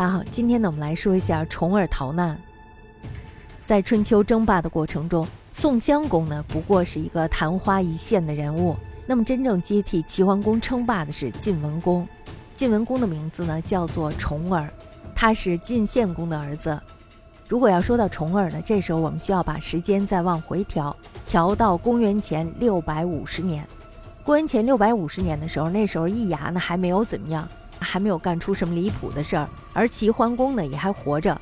大家好，今天呢，我们来说一下重耳逃难。在春秋争霸的过程中，宋襄公呢不过是一个昙花一现的人物。那么，真正接替齐桓公称霸的是晋文公。晋文公的名字呢叫做重耳，他是晋献公的儿子。如果要说到重耳呢，这时候我们需要把时间再往回调，调到公元前六百五十年。公元前六百五十年的时候，那时候易牙呢还没有怎么样。还没有干出什么离谱的事儿，而齐桓公呢也还活着。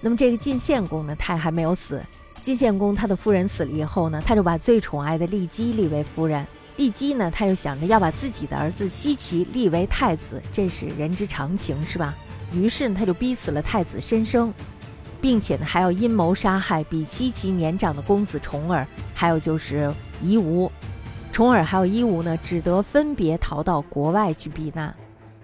那么这个晋献公呢，他还没有死。晋献公他的夫人死了以后呢，他就把最宠爱的骊姬立为夫人。骊姬呢，他就想着要把自己的儿子奚齐立为太子，这是人之常情，是吧？于是呢，他就逼死了太子申生，并且呢，还要阴谋杀害比奚齐年长的公子重耳，还有就是夷吾。重耳还有夷吾呢，只得分别逃到国外去避难。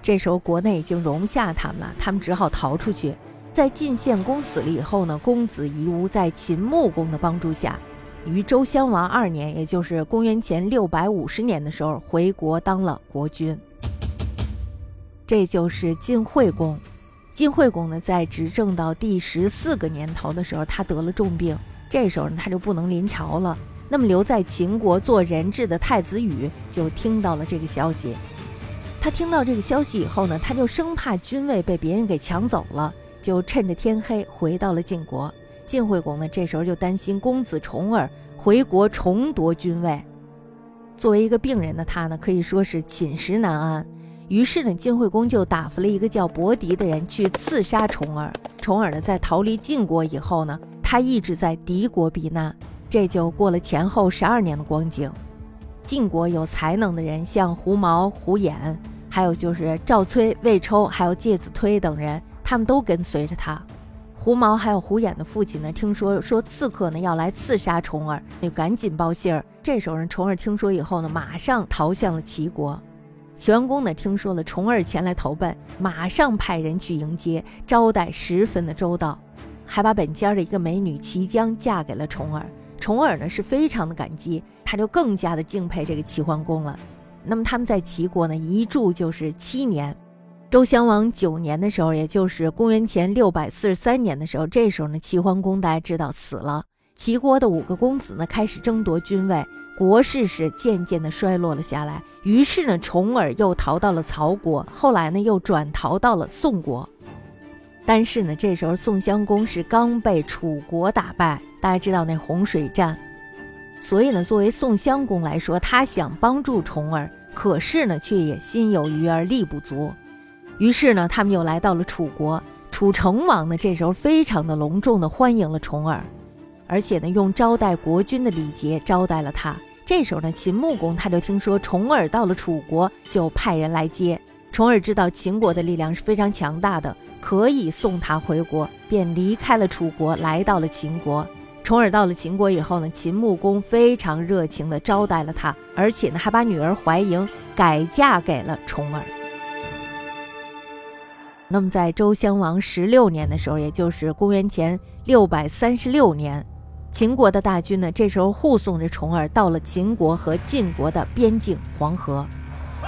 这时候国内已经容不下他们了，他们只好逃出去。在晋献公死了以后呢，公子夷吾在秦穆公的帮助下，于周襄王二年，也就是公元前六百五十年的时候，回国当了国君。这就是晋惠公。晋惠公呢，在执政到第十四个年头的时候，他得了重病，这时候呢，他就不能临朝了。那么留在秦国做人质的太子羽就听到了这个消息。他听到这个消息以后呢，他就生怕君位被别人给抢走了，就趁着天黑回到了晋国。晋惠公呢，这时候就担心公子重耳回国重夺君位。作为一个病人的他呢，可以说是寝食难安。于是呢，晋惠公就打发了一个叫伯狄的人去刺杀重耳。重耳呢，在逃离晋国以后呢，他一直在敌国避难。这就过了前后十二年的光景。晋国有才能的人，像胡毛、胡衍。还有就是赵崔、魏抽，还有介子推等人，他们都跟随着他。胡毛还有胡衍的父亲呢，听说说刺客呢要来刺杀重耳，就赶紧报信儿。这时候人重耳听说以后呢，马上逃向了齐国。齐桓公呢听说了重耳前来投奔，马上派人去迎接，招待十分的周到，还把本家的一个美女齐姜嫁给了重耳。重耳呢是非常的感激，他就更加的敬佩这个齐桓公了。那么他们在齐国呢，一住就是七年。周襄王九年的时候，也就是公元前六百四十三年的时候，这时候呢，齐桓公大家知道死了。齐国的五个公子呢，开始争夺君位，国势是渐渐的衰落了下来。于是呢，重耳又逃到了曹国，后来呢，又转逃到了宋国。但是呢，这时候宋襄公是刚被楚国打败，大家知道那洪水战。所以呢，作为宋襄公来说，他想帮助重耳，可是呢，却也心有余而力不足。于是呢，他们又来到了楚国。楚成王呢，这时候非常的隆重的欢迎了重耳，而且呢，用招待国君的礼节招待了他。这时候呢，秦穆公他就听说重耳到了楚国，就派人来接。重耳知道秦国的力量是非常强大的，可以送他回国，便离开了楚国，来到了秦国。重耳到了秦国以后呢，秦穆公非常热情地招待了他，而且呢，还把女儿怀莹改嫁给了重耳。那么在周襄王十六年的时候，也就是公元前六百三十六年，秦国的大军呢，这时候护送着重耳到了秦国和晋国的边境黄河。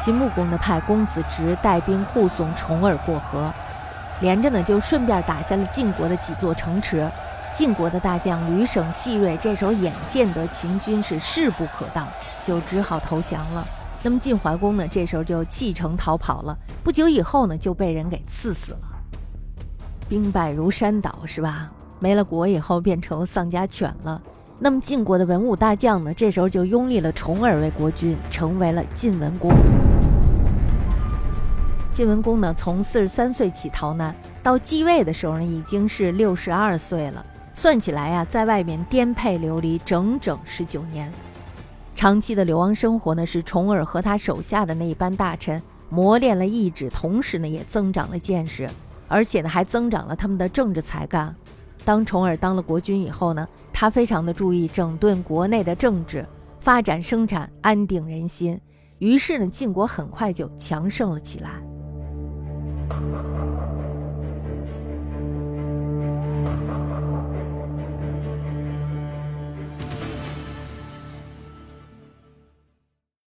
秦穆公呢，派公子直带兵护送重耳过河，连着呢就顺便打下了晋国的几座城池。晋国的大将吕省细锐这时候眼见得秦军是势不可挡，就只好投降了。那么晋怀公呢，这时候就弃城逃跑了。不久以后呢，就被人给刺死了。兵败如山倒，是吧？没了国以后，变成丧家犬了。那么晋国的文武大将呢，这时候就拥立了重耳为国君，成为了晋文公。晋文公呢，从四十三岁起逃难，到继位的时候呢，已经是六十二岁了。算起来呀，在外面颠沛流离整整十九年，长期的流亡生活呢，使重耳和他手下的那一班大臣磨练了意志，同时呢，也增长了见识，而且呢，还增长了他们的政治才干。当重耳当了国君以后呢，他非常的注意整顿国内的政治，发展生产，安定人心。于是呢，晋国很快就强盛了起来。